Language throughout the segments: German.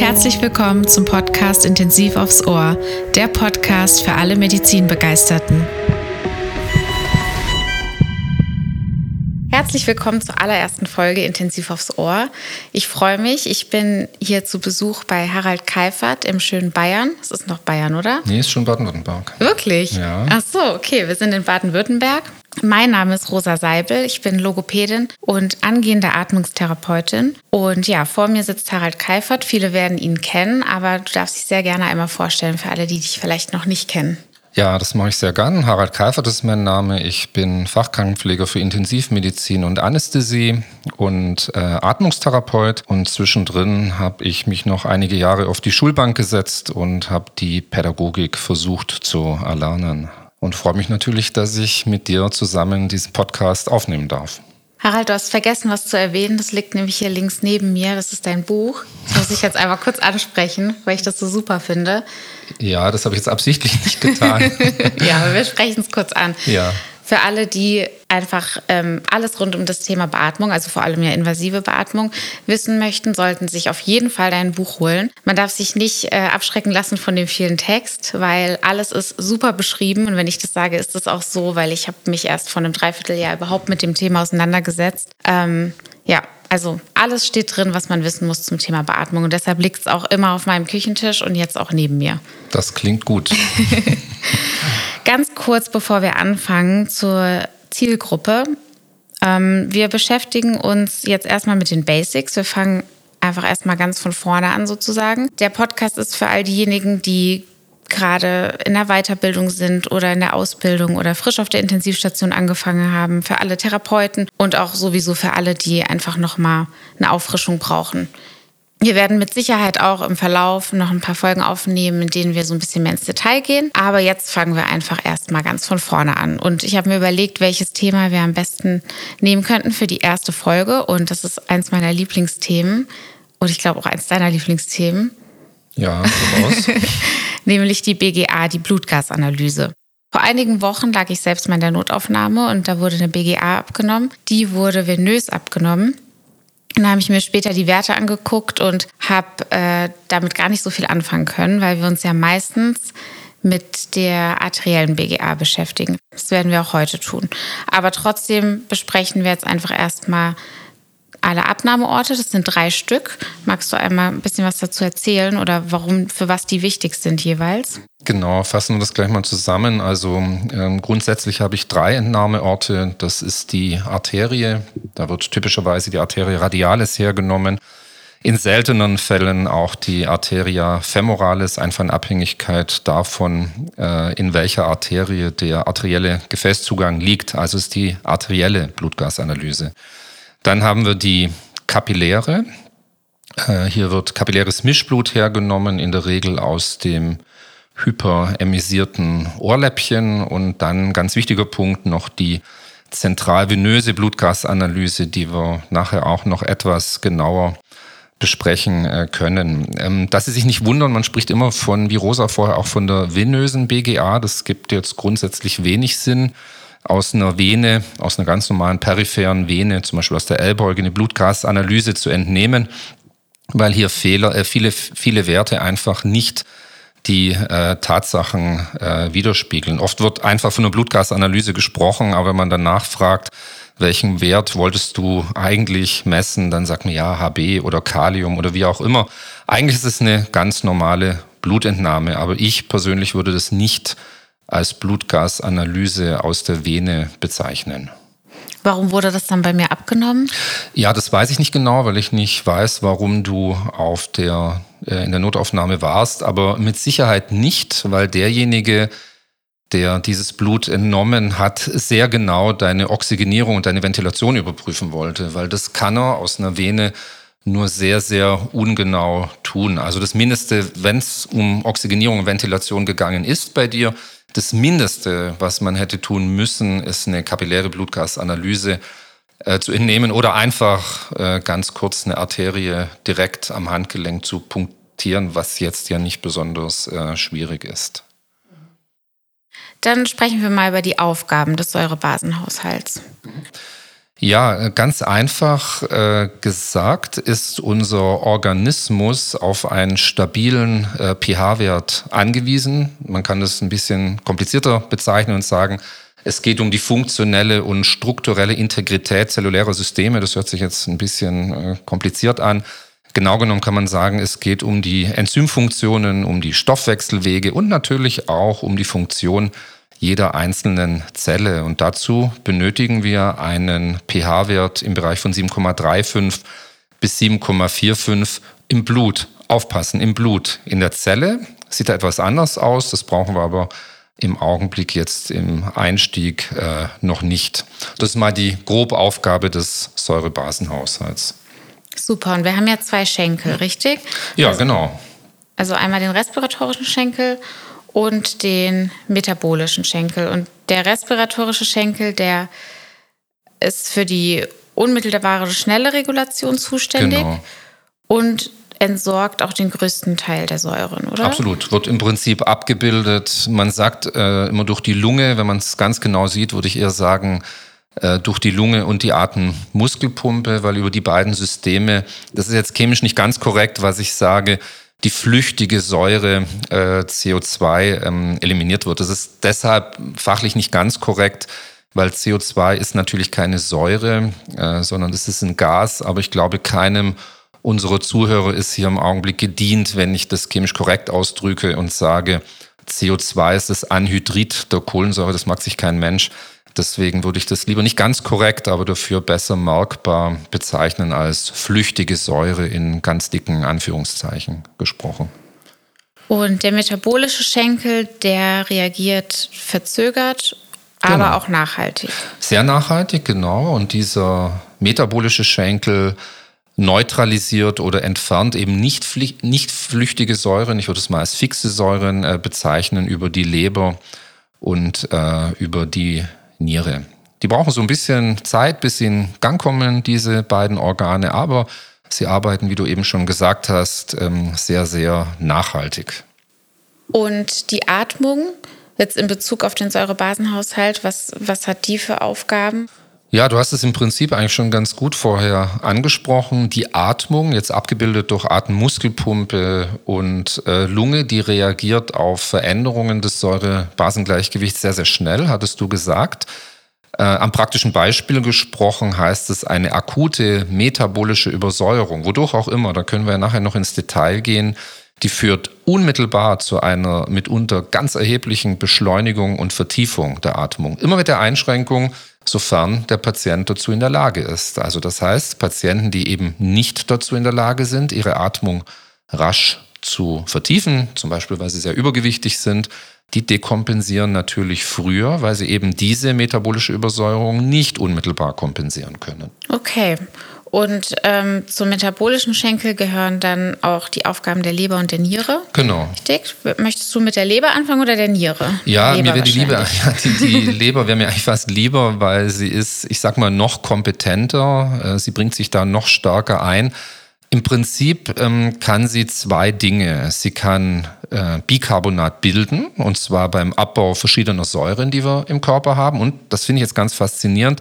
herzlich willkommen zum Podcast Intensiv aufs Ohr, der Podcast für alle Medizinbegeisterten. Herzlich willkommen zur allerersten Folge Intensiv aufs Ohr. Ich freue mich. Ich bin hier zu Besuch bei Harald Keifert im schönen Bayern. Es ist noch Bayern, oder? Nee, ist schon Baden-Württemberg. Wirklich? Ja. Ach so, okay. Wir sind in Baden-Württemberg. Mein Name ist Rosa Seibel, ich bin Logopädin und angehende Atmungstherapeutin. Und ja, vor mir sitzt Harald Keifert. Viele werden ihn kennen, aber du darfst dich sehr gerne einmal vorstellen für alle, die dich vielleicht noch nicht kennen. Ja, das mache ich sehr gern. Harald Keifert ist mein Name. Ich bin Fachkrankenpfleger für Intensivmedizin und Anästhesie und äh, Atmungstherapeut. Und zwischendrin habe ich mich noch einige Jahre auf die Schulbank gesetzt und habe die Pädagogik versucht zu erlernen und freue mich natürlich, dass ich mit dir zusammen diesen Podcast aufnehmen darf. Harald, du hast vergessen, was zu erwähnen. Das liegt nämlich hier links neben mir. Das ist dein Buch. Das muss ich jetzt einmal kurz ansprechen, weil ich das so super finde. Ja, das habe ich jetzt absichtlich nicht getan. ja, aber wir sprechen es kurz an. Ja für alle, die einfach ähm, alles rund um das Thema Beatmung, also vor allem ja invasive Beatmung, wissen möchten, sollten sich auf jeden Fall dein Buch holen. Man darf sich nicht äh, abschrecken lassen von dem vielen Text, weil alles ist super beschrieben. Und wenn ich das sage, ist das auch so, weil ich habe mich erst vor einem Dreivierteljahr überhaupt mit dem Thema auseinandergesetzt. Ähm, ja, also alles steht drin, was man wissen muss zum Thema Beatmung. Und deshalb liegt es auch immer auf meinem Küchentisch und jetzt auch neben mir. Das klingt gut. Ganz kurz, bevor wir anfangen zur Zielgruppe. Ähm, wir beschäftigen uns jetzt erstmal mit den Basics. Wir fangen einfach erstmal ganz von vorne an sozusagen. Der Podcast ist für all diejenigen, die gerade in der Weiterbildung sind oder in der Ausbildung oder frisch auf der Intensivstation angefangen haben, für alle Therapeuten und auch sowieso für alle, die einfach nochmal eine Auffrischung brauchen. Wir werden mit Sicherheit auch im Verlauf noch ein paar Folgen aufnehmen, in denen wir so ein bisschen mehr ins Detail gehen. Aber jetzt fangen wir einfach erstmal ganz von vorne an. Und ich habe mir überlegt, welches Thema wir am besten nehmen könnten für die erste Folge. Und das ist eins meiner Lieblingsthemen. Und ich glaube auch eins deiner Lieblingsthemen. Ja, aus. Nämlich die BGA, die Blutgasanalyse. Vor einigen Wochen lag ich selbst mal in der Notaufnahme und da wurde eine BGA abgenommen. Die wurde venös abgenommen. Dann habe ich mir später die Werte angeguckt und habe äh, damit gar nicht so viel anfangen können, weil wir uns ja meistens mit der arteriellen BGA beschäftigen. Das werden wir auch heute tun. Aber trotzdem besprechen wir jetzt einfach erstmal alle Abnahmeorte. Das sind drei Stück. Magst du einmal ein bisschen was dazu erzählen oder warum, für was die wichtig sind jeweils? Genau, fassen wir das gleich mal zusammen. Also ähm, grundsätzlich habe ich drei Entnahmeorte. Das ist die Arterie. Da wird typischerweise die Arterie radialis hergenommen. In seltenen Fällen auch die Arteria femoralis, einfach in Abhängigkeit davon, äh, in welcher Arterie der arterielle Gefäßzugang liegt. Also ist die arterielle Blutgasanalyse. Dann haben wir die Kapilläre. Äh, hier wird kapilläres Mischblut hergenommen, in der Regel aus dem hyperemisierten Ohrläppchen. Und dann ganz wichtiger Punkt noch die zentralvenöse Blutgasanalyse, die wir nachher auch noch etwas genauer besprechen äh, können. Ähm, dass Sie sich nicht wundern, man spricht immer von, wie Rosa vorher, auch von der venösen BGA. Das gibt jetzt grundsätzlich wenig Sinn aus einer Vene, aus einer ganz normalen peripheren Vene, zum Beispiel aus der Ellbeuge, eine Blutgasanalyse zu entnehmen, weil hier Fehler, äh, viele, viele Werte einfach nicht die äh, Tatsachen äh, widerspiegeln. Oft wird einfach von einer Blutgasanalyse gesprochen, aber wenn man dann nachfragt, welchen Wert wolltest du eigentlich messen, dann sagt man ja HB oder Kalium oder wie auch immer. Eigentlich ist es eine ganz normale Blutentnahme, aber ich persönlich würde das nicht als Blutgasanalyse aus der Vene bezeichnen. Warum wurde das dann bei mir abgenommen? Ja, das weiß ich nicht genau, weil ich nicht weiß, warum du auf der, äh, in der Notaufnahme warst, aber mit Sicherheit nicht, weil derjenige, der dieses Blut entnommen hat, sehr genau deine Oxygenierung und deine Ventilation überprüfen wollte, weil das kann er aus einer Vene nur sehr, sehr ungenau tun. Also das Mindeste, wenn es um Oxygenierung und Ventilation gegangen ist bei dir, das Mindeste, was man hätte tun müssen, ist eine kapilläre Blutgasanalyse äh, zu entnehmen oder einfach äh, ganz kurz eine Arterie direkt am Handgelenk zu punktieren, was jetzt ja nicht besonders äh, schwierig ist. Dann sprechen wir mal über die Aufgaben des Säurebasenhaushalts. Ja, ganz einfach äh, gesagt ist unser Organismus auf einen stabilen äh, pH-Wert angewiesen. Man kann das ein bisschen komplizierter bezeichnen und sagen, es geht um die funktionelle und strukturelle Integrität zellulärer Systeme. Das hört sich jetzt ein bisschen äh, kompliziert an. Genau genommen kann man sagen, es geht um die Enzymfunktionen, um die Stoffwechselwege und natürlich auch um die Funktion jeder einzelnen Zelle. Und dazu benötigen wir einen pH-Wert im Bereich von 7,35 bis 7,45 im Blut. Aufpassen, im Blut. In der Zelle sieht er etwas anders aus. Das brauchen wir aber im Augenblick jetzt im Einstieg äh, noch nicht. Das ist mal die grobe Aufgabe des Säurebasenhaushalts. Super, und wir haben ja zwei Schenkel, richtig? Ja, also, genau. Also einmal den respiratorischen Schenkel und den metabolischen Schenkel. Und der respiratorische Schenkel, der ist für die unmittelbare schnelle Regulation zuständig. Genau. Und entsorgt auch den größten Teil der Säuren, oder? Absolut, wird im Prinzip abgebildet. Man sagt äh, immer durch die Lunge, wenn man es ganz genau sieht, würde ich eher sagen, äh, durch die Lunge und die Atemmuskelpumpe, weil über die beiden Systeme, das ist jetzt chemisch nicht ganz korrekt, was ich sage, die flüchtige Säure äh, CO2 ähm, eliminiert wird. Das ist deshalb fachlich nicht ganz korrekt, weil CO2 ist natürlich keine Säure, äh, sondern es ist ein Gas, aber ich glaube keinem unsere Zuhörer ist hier im Augenblick gedient, wenn ich das chemisch korrekt ausdrücke und sage, CO2 ist das Anhydrid der Kohlensäure, das mag sich kein Mensch. Deswegen würde ich das lieber nicht ganz korrekt, aber dafür besser merkbar bezeichnen als flüchtige Säure in ganz dicken Anführungszeichen gesprochen. Und der metabolische Schenkel, der reagiert verzögert, aber genau. auch nachhaltig. Sehr nachhaltig, genau. Und dieser metabolische Schenkel neutralisiert oder entfernt eben nicht, nicht flüchtige Säuren, ich würde es mal als fixe Säuren äh, bezeichnen, über die Leber und äh, über die Niere. Die brauchen so ein bisschen Zeit, bis sie in Gang kommen, diese beiden Organe, aber sie arbeiten, wie du eben schon gesagt hast, ähm, sehr, sehr nachhaltig. Und die Atmung, jetzt in Bezug auf den Säurebasenhaushalt, was, was hat die für Aufgaben? Ja, du hast es im Prinzip eigentlich schon ganz gut vorher angesprochen. Die Atmung, jetzt abgebildet durch Atemmuskelpumpe und äh, Lunge, die reagiert auf Veränderungen des Säure-Basengleichgewichts sehr, sehr schnell, hattest du gesagt. Äh, am praktischen Beispiel gesprochen heißt es eine akute metabolische Übersäuerung, wodurch auch immer, da können wir ja nachher noch ins Detail gehen, die führt unmittelbar zu einer mitunter ganz erheblichen Beschleunigung und Vertiefung der Atmung. Immer mit der Einschränkung, sofern der Patient dazu in der Lage ist. Also das heißt, Patienten, die eben nicht dazu in der Lage sind, ihre Atmung rasch zu vertiefen, zum Beispiel weil sie sehr übergewichtig sind, die dekompensieren natürlich früher, weil sie eben diese metabolische Übersäuerung nicht unmittelbar kompensieren können. Okay. Und ähm, zum metabolischen Schenkel gehören dann auch die Aufgaben der Leber und der Niere. Genau. Richtig? Möchtest du mit der Leber anfangen oder der Niere? Ja, Leber mir wäre die Leber, ja, die, die Leber wäre mir eigentlich fast lieber, weil sie ist, ich sag mal, noch kompetenter. Äh, sie bringt sich da noch stärker ein. Im Prinzip ähm, kann sie zwei Dinge. Sie kann äh, Bicarbonat bilden, und zwar beim Abbau verschiedener Säuren, die wir im Körper haben. Und das finde ich jetzt ganz faszinierend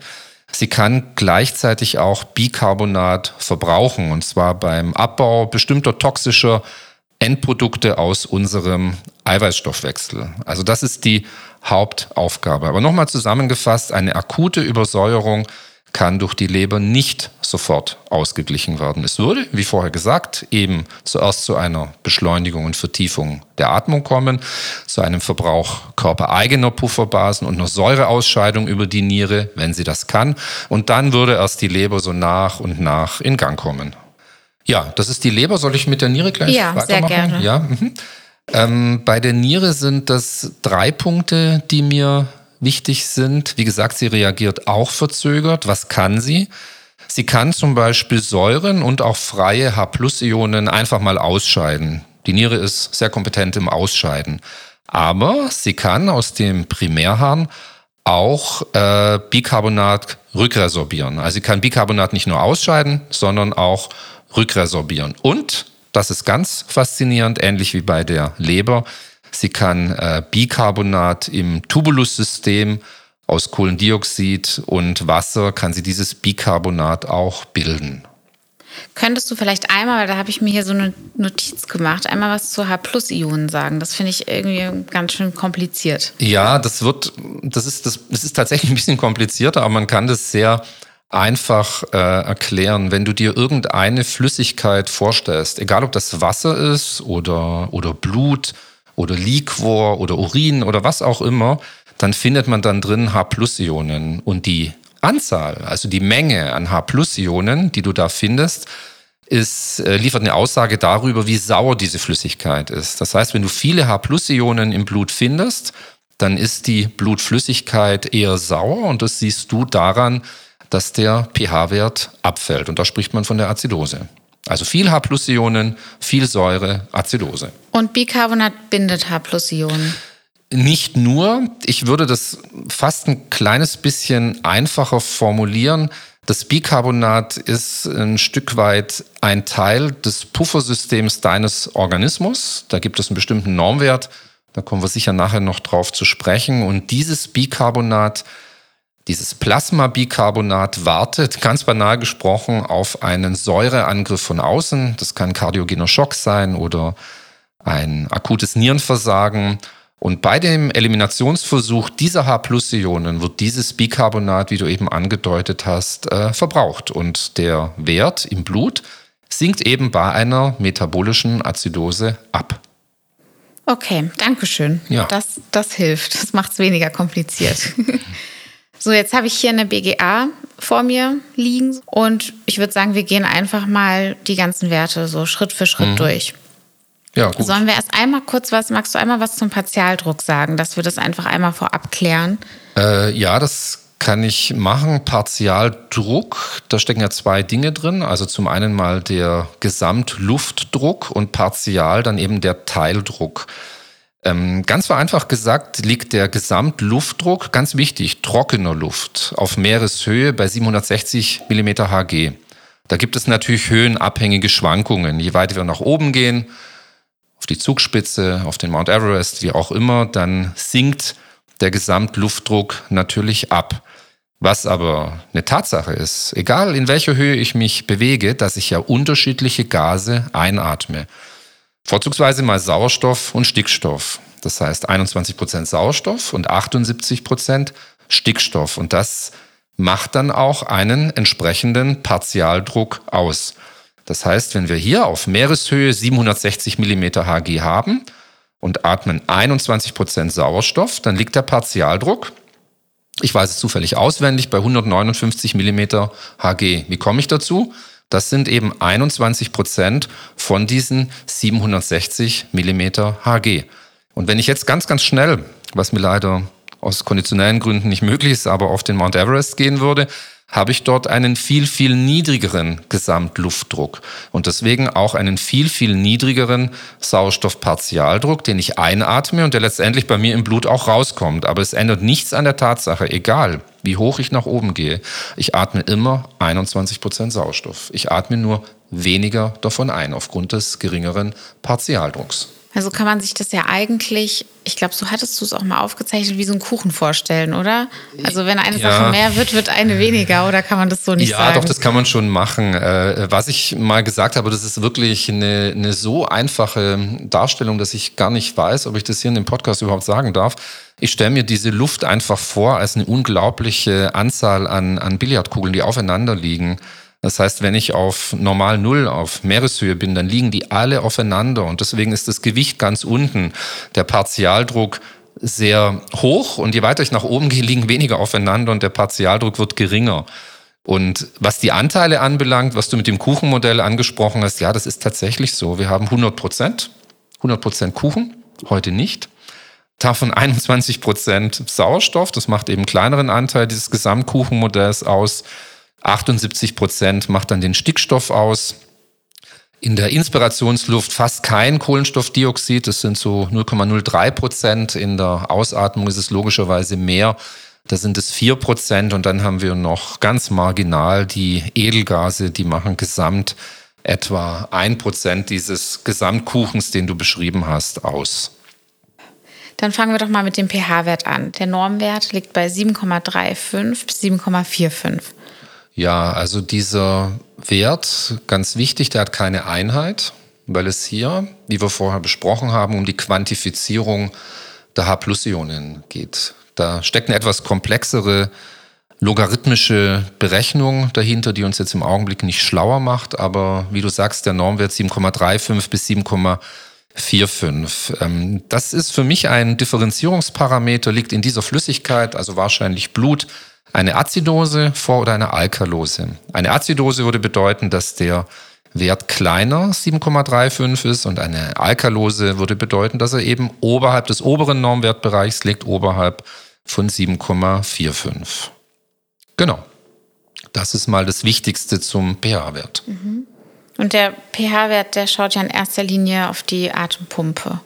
Sie kann gleichzeitig auch Bicarbonat verbrauchen, und zwar beim Abbau bestimmter toxischer Endprodukte aus unserem Eiweißstoffwechsel. Also das ist die Hauptaufgabe. Aber nochmal zusammengefasst, eine akute Übersäuerung kann durch die Leber nicht sofort ausgeglichen werden. Es würde, wie vorher gesagt, eben zuerst zu einer Beschleunigung und Vertiefung der Atmung kommen, zu einem Verbrauch körpereigener Pufferbasen und einer Säureausscheidung über die Niere, wenn sie das kann. Und dann würde erst die Leber so nach und nach in Gang kommen. Ja, das ist die Leber. Soll ich mit der Niere gleich ja, weitermachen? Sehr gerne. Ja, mhm. ähm, bei der Niere sind das drei Punkte, die mir wichtig sind. Wie gesagt, sie reagiert auch verzögert. Was kann sie? Sie kann zum Beispiel Säuren und auch freie H-Ionen einfach mal ausscheiden. Die Niere ist sehr kompetent im Ausscheiden. Aber sie kann aus dem Primärharn auch äh, Bicarbonat rückresorbieren. Also sie kann Bicarbonat nicht nur ausscheiden, sondern auch rückresorbieren. Und, das ist ganz faszinierend, ähnlich wie bei der Leber, Sie kann äh, Bicarbonat im Tubulussystem aus Kohlendioxid und Wasser kann sie dieses Bicarbonat auch bilden. Könntest du vielleicht einmal, weil da habe ich mir hier so eine Notiz gemacht, einmal was zu H-Plus-Ionen sagen? Das finde ich irgendwie ganz schön kompliziert. Ja, das wird, das ist, das, das ist tatsächlich ein bisschen komplizierter, aber man kann das sehr einfach äh, erklären. Wenn du dir irgendeine Flüssigkeit vorstellst, egal ob das Wasser ist oder, oder Blut oder Liquor oder Urin oder was auch immer, dann findet man dann drin H-Plus-Ionen. Und die Anzahl, also die Menge an H-Plus-Ionen, die du da findest, ist, äh, liefert eine Aussage darüber, wie sauer diese Flüssigkeit ist. Das heißt, wenn du viele H-Plus-Ionen im Blut findest, dann ist die Blutflüssigkeit eher sauer und das siehst du daran, dass der pH-Wert abfällt. Und da spricht man von der Azidose. Also viel H-Plus-Ionen, viel Säure, Azidose. Und Bicarbonat bindet H-Plus-Ionen. Nicht nur, ich würde das fast ein kleines bisschen einfacher formulieren. Das Bicarbonat ist ein Stück weit ein Teil des Puffersystems deines Organismus. Da gibt es einen bestimmten Normwert. Da kommen wir sicher nachher noch drauf zu sprechen. Und dieses Bicarbonat, dieses Plasmabicarbonat wartet ganz banal gesprochen auf einen Säureangriff von außen. Das kann kardiogener Schock sein oder ein akutes Nierenversagen. Und bei dem Eliminationsversuch dieser H-Plus-Ionen wird dieses Bicarbonat, wie du eben angedeutet hast, äh, verbraucht. Und der Wert im Blut sinkt eben bei einer metabolischen Azidose ab. Okay, danke schön. Ja. Das, das hilft. Das macht es weniger kompliziert. so, jetzt habe ich hier eine BGA vor mir liegen und ich würde sagen, wir gehen einfach mal die ganzen Werte so Schritt für Schritt mhm. durch. Ja, gut. Sollen wir erst einmal kurz was, magst du einmal was zum Partialdruck sagen, dass wir das einfach einmal vorab klären? Äh, ja, das kann ich machen. Partialdruck, da stecken ja zwei Dinge drin. Also zum einen mal der Gesamtluftdruck und partial dann eben der Teildruck. Ähm, ganz vereinfacht gesagt liegt der Gesamtluftdruck, ganz wichtig, trockener Luft auf Meereshöhe bei 760 mm Hg. Da gibt es natürlich höhenabhängige Schwankungen. Je weiter wir nach oben gehen, auf die Zugspitze, auf den Mount Everest, wie auch immer, dann sinkt der Gesamtluftdruck natürlich ab. Was aber eine Tatsache ist, egal in welcher Höhe ich mich bewege, dass ich ja unterschiedliche Gase einatme. Vorzugsweise mal Sauerstoff und Stickstoff. Das heißt 21 Prozent Sauerstoff und 78 Prozent Stickstoff. Und das macht dann auch einen entsprechenden Partialdruck aus. Das heißt, wenn wir hier auf Meereshöhe 760 mm Hg haben und atmen 21 Prozent Sauerstoff, dann liegt der Partialdruck, ich weiß es zufällig auswendig, bei 159 mm Hg. Wie komme ich dazu? Das sind eben 21 Prozent von diesen 760 mm Hg. Und wenn ich jetzt ganz, ganz schnell, was mir leider aus konditionellen Gründen nicht möglich ist, aber auf den Mount Everest gehen würde, habe ich dort einen viel, viel niedrigeren Gesamtluftdruck und deswegen auch einen viel, viel niedrigeren Sauerstoffpartialdruck, den ich einatme und der letztendlich bei mir im Blut auch rauskommt. Aber es ändert nichts an der Tatsache, egal wie hoch ich nach oben gehe, ich atme immer 21 Prozent Sauerstoff. Ich atme nur weniger davon ein aufgrund des geringeren Partialdrucks. Also kann man sich das ja eigentlich, ich glaube, so hattest du es auch mal aufgezeichnet, wie so einen Kuchen vorstellen, oder? Also wenn eine ja. Sache mehr wird, wird eine weniger, oder kann man das so nicht ja, sagen? Ja, doch, das kann man schon machen. Äh, was ich mal gesagt habe, das ist wirklich eine, eine so einfache Darstellung, dass ich gar nicht weiß, ob ich das hier in dem Podcast überhaupt sagen darf. Ich stelle mir diese Luft einfach vor als eine unglaubliche Anzahl an, an Billardkugeln, die aufeinander liegen. Das heißt, wenn ich auf normal Null, auf Meereshöhe bin, dann liegen die alle aufeinander und deswegen ist das Gewicht ganz unten, der Partialdruck sehr hoch und je weiter ich nach oben gehe, liegen weniger aufeinander und der Partialdruck wird geringer. Und was die Anteile anbelangt, was du mit dem Kuchenmodell angesprochen hast, ja, das ist tatsächlich so. Wir haben 100 Prozent, 100 Prozent Kuchen, heute nicht. Davon 21 Prozent Sauerstoff, das macht eben kleineren Anteil dieses Gesamtkuchenmodells aus. 78 Prozent macht dann den Stickstoff aus. In der Inspirationsluft fast kein Kohlenstoffdioxid, das sind so 0,03 Prozent. In der Ausatmung ist es logischerweise mehr, da sind es 4 Prozent. Und dann haben wir noch ganz marginal die Edelgase, die machen gesamt etwa ein Prozent dieses Gesamtkuchens, den du beschrieben hast, aus. Dann fangen wir doch mal mit dem pH-Wert an. Der Normwert liegt bei 7,35 bis 7,45. Ja, also dieser Wert, ganz wichtig, der hat keine Einheit, weil es hier, wie wir vorher besprochen haben, um die Quantifizierung der H-Plus-Ionen geht. Da steckt eine etwas komplexere logarithmische Berechnung dahinter, die uns jetzt im Augenblick nicht schlauer macht, aber wie du sagst, der Normwert 7,35 bis 7,45. Ähm, das ist für mich ein Differenzierungsparameter, liegt in dieser Flüssigkeit, also wahrscheinlich Blut, eine Azidose vor oder eine Alkalose. Eine Azidose würde bedeuten, dass der Wert kleiner 7,35 ist und eine Alkalose würde bedeuten, dass er eben oberhalb des oberen Normwertbereichs liegt, oberhalb von 7,45. Genau. Das ist mal das Wichtigste zum pH-Wert. Mhm. Und der pH-Wert, der schaut ja in erster Linie auf die Atempumpe.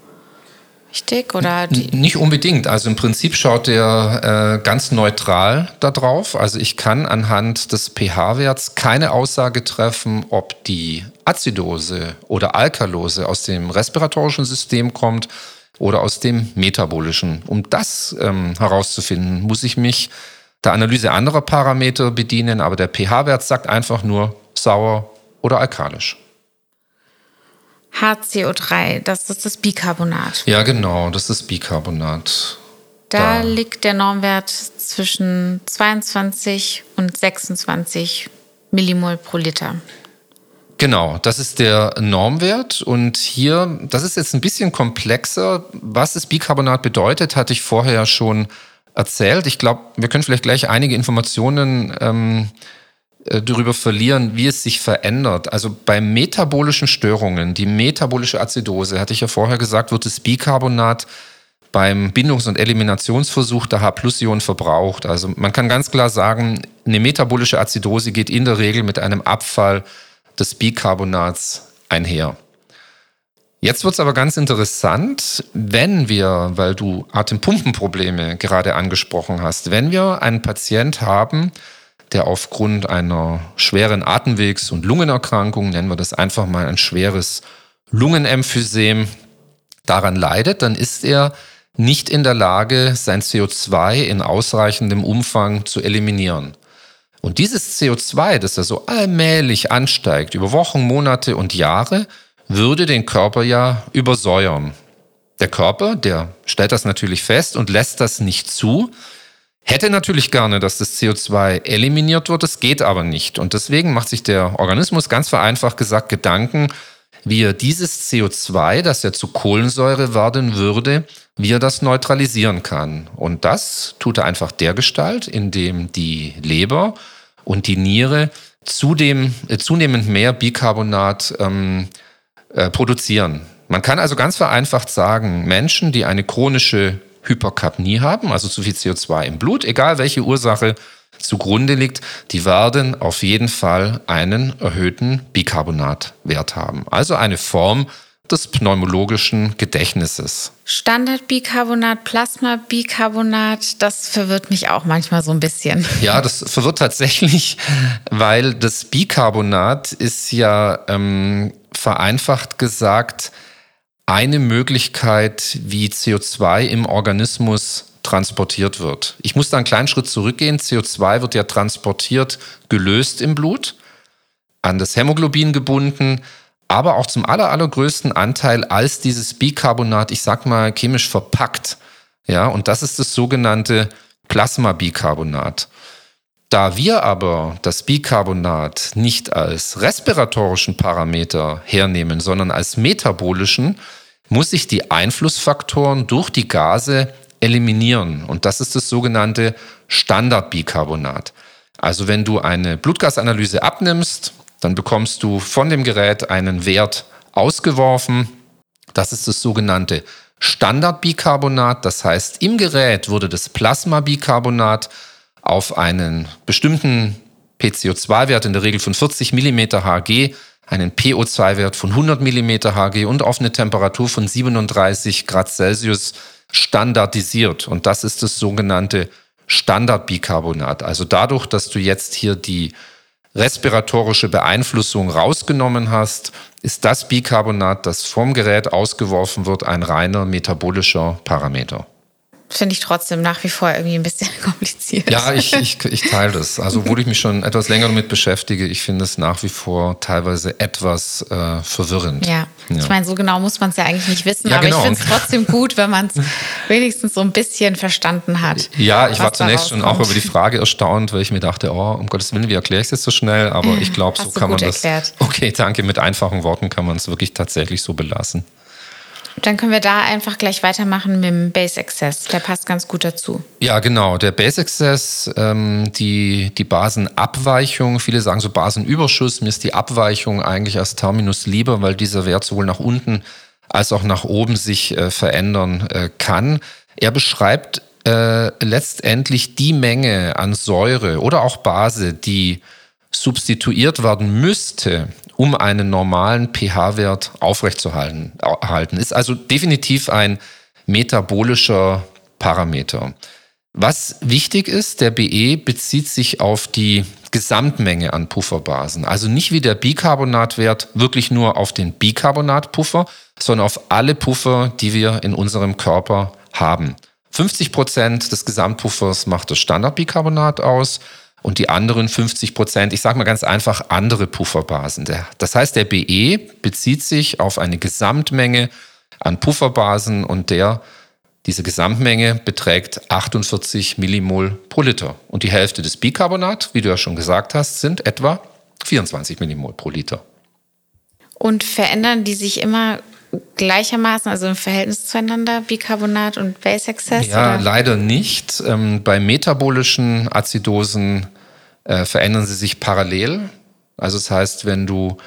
Richtig? Oder Nicht unbedingt. Also im Prinzip schaut der äh, ganz neutral da drauf. Also ich kann anhand des pH-Werts keine Aussage treffen, ob die Azidose oder Alkalose aus dem respiratorischen System kommt oder aus dem metabolischen. Um das ähm, herauszufinden, muss ich mich der Analyse anderer Parameter bedienen, aber der pH-Wert sagt einfach nur sauer oder alkalisch. HCO3, das ist das Bicarbonat. Ja, genau, das ist Bicarbonat. Da, da liegt der Normwert zwischen 22 und 26 Millimol pro Liter. Genau, das ist der Normwert. Und hier, das ist jetzt ein bisschen komplexer. Was das Bicarbonat bedeutet, hatte ich vorher schon erzählt. Ich glaube, wir können vielleicht gleich einige Informationen ähm, äh, darüber verlieren, wie es sich verändert. Also bei metabolischen Störungen, die metabolische Azidose, hatte ich ja vorher gesagt, wird das Bicarbonat beim Bindungs- und Eliminationsversuch der H-Plus-Ion verbraucht. Also man kann ganz klar sagen, eine metabolische Azidose geht in der Regel mit einem Abfall des Bicarbonats einher. Jetzt wird es aber ganz interessant, wenn wir, weil du Atempumpenprobleme gerade angesprochen hast, wenn wir einen Patient haben, der aufgrund einer schweren Atemwegs- und Lungenerkrankung, nennen wir das einfach mal ein schweres Lungenemphysem, daran leidet, dann ist er nicht in der Lage, sein CO2 in ausreichendem Umfang zu eliminieren. Und dieses CO2, das er so allmählich ansteigt, über Wochen, Monate und Jahre, würde den Körper ja übersäuern. Der Körper, der stellt das natürlich fest und lässt das nicht zu, Hätte natürlich gerne, dass das CO2 eliminiert wird, das geht aber nicht. Und deswegen macht sich der Organismus ganz vereinfacht gesagt Gedanken, wie er dieses CO2, das ja zu Kohlensäure werden würde, wie er das neutralisieren kann. Und das tut er einfach dergestalt, indem die Leber und die Niere zudem, äh, zunehmend mehr Bicarbonat ähm, äh, produzieren. Man kann also ganz vereinfacht sagen, Menschen, die eine chronische Hyperkapnie haben, also zu viel CO2 im Blut, egal welche Ursache zugrunde liegt, die werden auf jeden Fall einen erhöhten Bicarbonatwert haben. Also eine Form des pneumologischen Gedächtnisses. Standardbicarbonat, Plasmabicarbonat, das verwirrt mich auch manchmal so ein bisschen. Ja, das verwirrt tatsächlich, weil das Bicarbonat ist ja ähm, vereinfacht gesagt eine Möglichkeit, wie CO2 im Organismus transportiert wird. Ich muss da einen kleinen Schritt zurückgehen. CO2 wird ja transportiert, gelöst im Blut, an das Hämoglobin gebunden, aber auch zum aller, allergrößten Anteil als dieses Bicarbonat, ich sag mal, chemisch verpackt. Ja, und das ist das sogenannte Plasmabicarbonat. Da wir aber das Bicarbonat nicht als respiratorischen Parameter hernehmen, sondern als metabolischen, muss ich die Einflussfaktoren durch die Gase eliminieren. Und das ist das sogenannte Standardbicarbonat. Also wenn du eine Blutgasanalyse abnimmst, dann bekommst du von dem Gerät einen Wert ausgeworfen. Das ist das sogenannte Standardbicarbonat. Das heißt, im Gerät wurde das Plasmabicarbonat auf einen bestimmten PCO2-Wert, in der Regel von 40 mm Hg, einen PO2-Wert von 100 mm Hg und auf eine Temperatur von 37 Grad Celsius standardisiert. Und das ist das sogenannte Standardbicarbonat. Also dadurch, dass du jetzt hier die respiratorische Beeinflussung rausgenommen hast, ist das Bicarbonat, das vom Gerät ausgeworfen wird, ein reiner metabolischer Parameter finde ich trotzdem nach wie vor irgendwie ein bisschen kompliziert. Ja, ich, ich, ich teile das. Also, obwohl ich mich schon etwas länger damit beschäftige, ich finde es nach wie vor teilweise etwas äh, verwirrend. Ja. ja. ich meine, so genau muss man es ja eigentlich nicht wissen, ja, aber genau. ich finde es trotzdem gut, wenn man es wenigstens so ein bisschen verstanden hat. Ja, ich war zunächst schon auch über die Frage erstaunt, weil ich mir dachte, oh, um Gottes Willen, wie erkläre ich es jetzt so schnell? Aber ich glaube, so kann man das. Erklärt. Okay, danke. Mit einfachen Worten kann man es wirklich tatsächlich so belassen. Dann können wir da einfach gleich weitermachen mit dem Base Access. Der passt ganz gut dazu. Ja, genau. Der Base Access, ähm, die, die Basenabweichung, viele sagen so Basenüberschuss. Mir ist die Abweichung eigentlich als Terminus lieber, weil dieser Wert sowohl nach unten als auch nach oben sich äh, verändern äh, kann. Er beschreibt äh, letztendlich die Menge an Säure oder auch Base, die substituiert werden müsste, um einen normalen pH-Wert aufrechtzuerhalten. Ist also definitiv ein metabolischer Parameter. Was wichtig ist, der BE bezieht sich auf die Gesamtmenge an Pufferbasen. Also nicht wie der Bicarbonatwert wirklich nur auf den Bicarbonatpuffer, sondern auf alle Puffer, die wir in unserem Körper haben. 50 Prozent des Gesamtpuffers macht das Standardbicarbonat aus und die anderen 50 Prozent, ich sage mal ganz einfach, andere Pufferbasen. Das heißt, der BE bezieht sich auf eine Gesamtmenge an Pufferbasen und der, diese Gesamtmenge beträgt 48 Millimol pro Liter. Und die Hälfte des Bicarbonat, wie du ja schon gesagt hast, sind etwa 24 Millimol pro Liter. Und verändern die sich immer gleichermaßen, also im Verhältnis zueinander, Bicarbonat und Base Access? Ja, oder? leider nicht. Ähm, bei metabolischen Azidosen äh, verändern sie sich parallel. Also das heißt, wenn du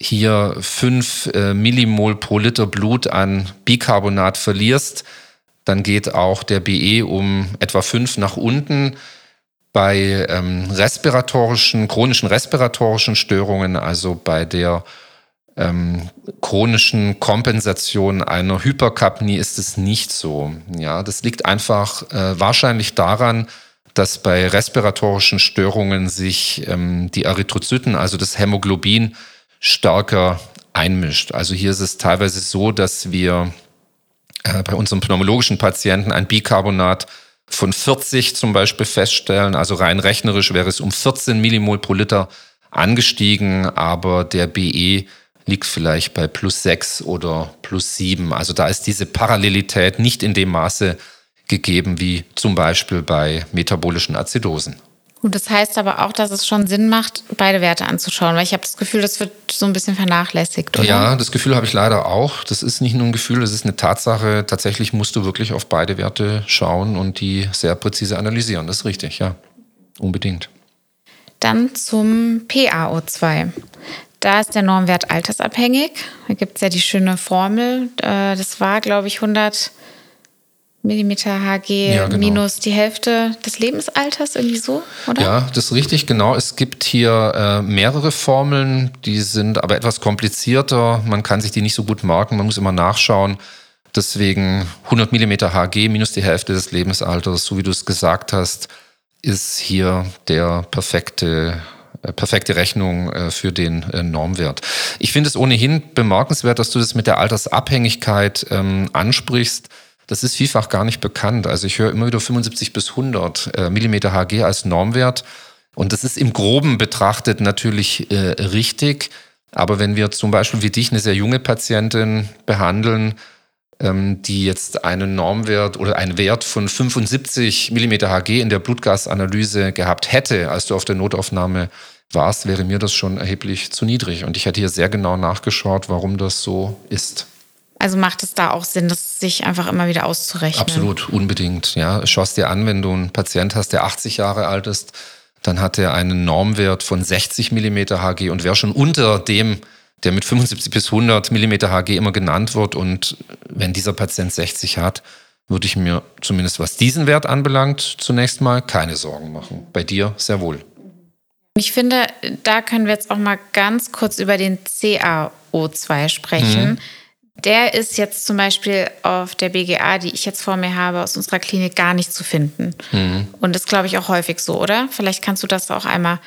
hier 5 äh, Millimol pro Liter Blut an Bicarbonat verlierst, dann geht auch der BE um etwa 5 nach unten. Bei ähm, respiratorischen, chronischen respiratorischen Störungen, also bei der ähm, chronischen Kompensation einer Hyperkapnie ist es nicht so. Ja, das liegt einfach äh, wahrscheinlich daran, dass bei respiratorischen Störungen sich ähm, die Erythrozyten, also das Hämoglobin, stärker einmischt. Also hier ist es teilweise so, dass wir äh, bei unseren pneumologischen Patienten ein Bicarbonat von 40 zum Beispiel feststellen. Also rein rechnerisch wäre es um 14 Millimol pro Liter angestiegen, aber der BE liegt vielleicht bei plus 6 oder plus 7. Also da ist diese Parallelität nicht in dem Maße gegeben wie zum Beispiel bei metabolischen Azidosen. Und das heißt aber auch, dass es schon Sinn macht, beide Werte anzuschauen, weil ich habe das Gefühl, das wird so ein bisschen vernachlässigt, oder? Ja, das Gefühl habe ich leider auch. Das ist nicht nur ein Gefühl, das ist eine Tatsache. Tatsächlich musst du wirklich auf beide Werte schauen und die sehr präzise analysieren. Das ist richtig, ja. Unbedingt. Dann zum PaO2. Da ist der Normwert altersabhängig. Da gibt es ja die schöne Formel. Äh, das war, glaube ich, 100 Millimeter Hg ja, genau. minus die Hälfte des Lebensalters, irgendwie so, oder? Ja, das ist richtig, genau. Es gibt hier äh, mehrere Formeln, die sind aber etwas komplizierter. Man kann sich die nicht so gut merken, man muss immer nachschauen. Deswegen 100 Millimeter Hg minus die Hälfte des Lebensalters, so wie du es gesagt hast, ist hier der perfekte äh, perfekte Rechnung äh, für den äh, Normwert. Ich finde es ohnehin bemerkenswert, dass du das mit der Altersabhängigkeit ähm, ansprichst. Das ist vielfach gar nicht bekannt. Also ich höre immer wieder 75 bis 100 äh, Millimeter Hg als Normwert. Und das ist im Groben betrachtet natürlich äh, richtig. Aber wenn wir zum Beispiel wie dich eine sehr junge Patientin behandeln, ähm, die jetzt einen Normwert oder einen Wert von 75 Millimeter Hg in der Blutgasanalyse gehabt hätte, als du auf der Notaufnahme warst, wäre mir das schon erheblich zu niedrig. Und ich hätte hier sehr genau nachgeschaut, warum das so ist. Also macht es da auch Sinn, das sich einfach immer wieder auszurechnen? Absolut, unbedingt. Ja, schau es dir an, wenn du einen Patient hast, der 80 Jahre alt ist, dann hat er einen Normwert von 60 mm Hg und wäre schon unter dem, der mit 75 bis 100 mm Hg immer genannt wird. Und wenn dieser Patient 60 hat, würde ich mir zumindest was diesen Wert anbelangt, zunächst mal keine Sorgen machen. Bei dir sehr wohl. Ich finde, da können wir jetzt auch mal ganz kurz über den CaO2 sprechen. Mhm. Der ist jetzt zum Beispiel auf der BGA, die ich jetzt vor mir habe, aus unserer Klinik gar nicht zu finden. Mhm. Und das glaube ich auch häufig so, oder? Vielleicht kannst du das auch einmal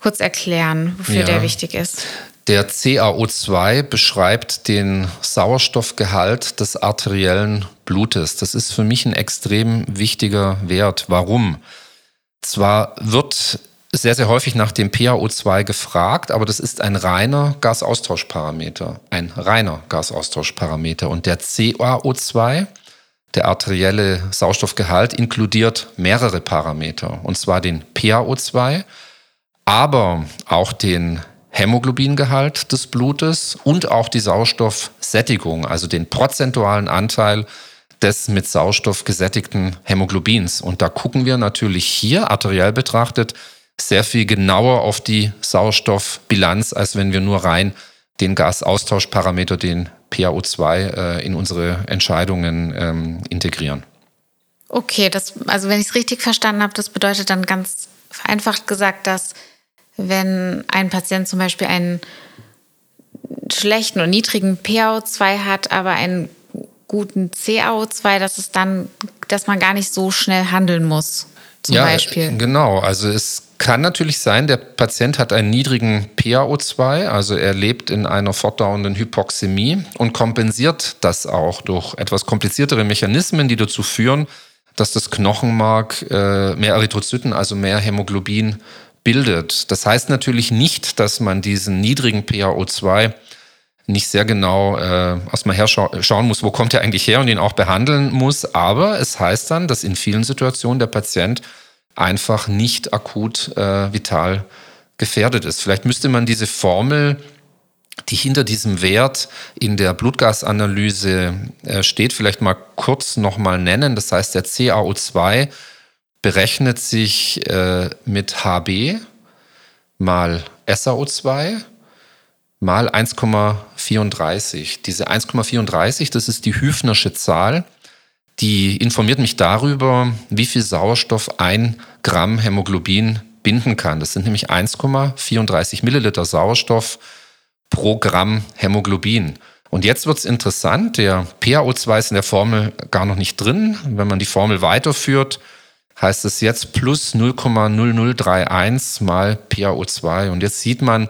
kurz erklären, wofür ja. der wichtig ist? Der CaO2 beschreibt den Sauerstoffgehalt des arteriellen Blutes. Das ist für mich ein extrem wichtiger Wert. Warum? Zwar wird sehr, sehr häufig nach dem PaO2 gefragt, aber das ist ein reiner Gasaustauschparameter. Ein reiner Gasaustauschparameter. Und der CaO2, der arterielle Sauerstoffgehalt, inkludiert mehrere Parameter. Und zwar den PaO2, aber auch den Hämoglobingehalt des Blutes und auch die Sauerstoffsättigung, also den prozentualen Anteil des mit Sauerstoff gesättigten Hämoglobins. Und da gucken wir natürlich hier arteriell betrachtet sehr viel genauer auf die Sauerstoffbilanz, als wenn wir nur rein den Gasaustauschparameter, den PaO2, äh, in unsere Entscheidungen ähm, integrieren. Okay, das, also wenn ich es richtig verstanden habe, das bedeutet dann ganz vereinfacht gesagt, dass wenn ein Patient zum Beispiel einen schlechten und niedrigen PaO2 hat, aber einen guten CaO2, dass es dann, dass man gar nicht so schnell handeln muss, zum ja, Beispiel. Genau, also es kann natürlich sein, der Patient hat einen niedrigen PaO2, also er lebt in einer fortdauernden Hypoxämie und kompensiert das auch durch etwas kompliziertere Mechanismen, die dazu führen, dass das Knochenmark äh, mehr Erythrozyten, also mehr Hämoglobin bildet. Das heißt natürlich nicht, dass man diesen niedrigen PaO2 nicht sehr genau äh, erstmal herschauen muss, wo kommt er eigentlich her und ihn auch behandeln muss. Aber es heißt dann, dass in vielen Situationen der Patient einfach nicht akut äh, vital gefährdet ist. Vielleicht müsste man diese Formel, die hinter diesem Wert in der Blutgasanalyse äh, steht, vielleicht mal kurz nochmal nennen. Das heißt, der CaO2 berechnet sich äh, mit HB mal SAO2 mal 1,34. Diese 1,34, das ist die Hüfnersche Zahl, die informiert mich darüber, wie viel Sauerstoff ein Gramm Hämoglobin binden kann. Das sind nämlich 1,34 Milliliter Sauerstoff pro Gramm Hämoglobin. Und jetzt wird es interessant, der PaO2 ist in der Formel gar noch nicht drin. Wenn man die Formel weiterführt, heißt es jetzt plus 0,0031 mal PaO2. Und jetzt sieht man,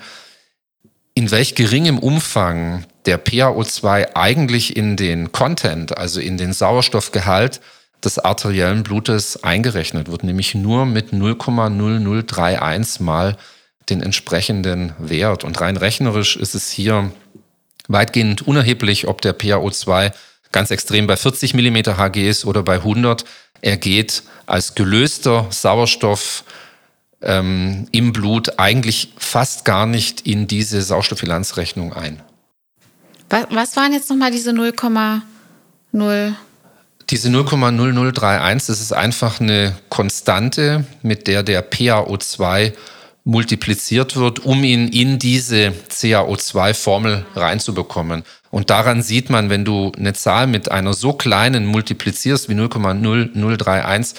in welch geringem Umfang der PaO2 eigentlich in den Content, also in den Sauerstoffgehalt des arteriellen Blutes eingerechnet wird, nämlich nur mit 0,0031 mal den entsprechenden Wert. Und rein rechnerisch ist es hier weitgehend unerheblich, ob der PaO2 ganz extrem bei 40 mm Hg ist oder bei 100. Er geht als gelöster Sauerstoff ähm, im Blut eigentlich fast gar nicht in diese Sauerstoffbilanzrechnung ein. Was, was waren jetzt nochmal diese 0,0? Diese 0,0031, das ist einfach eine Konstante, mit der der PaO2 multipliziert wird, um ihn in diese CaO2-Formel reinzubekommen. Und daran sieht man, wenn du eine Zahl mit einer so kleinen multiplizierst wie 0,0031,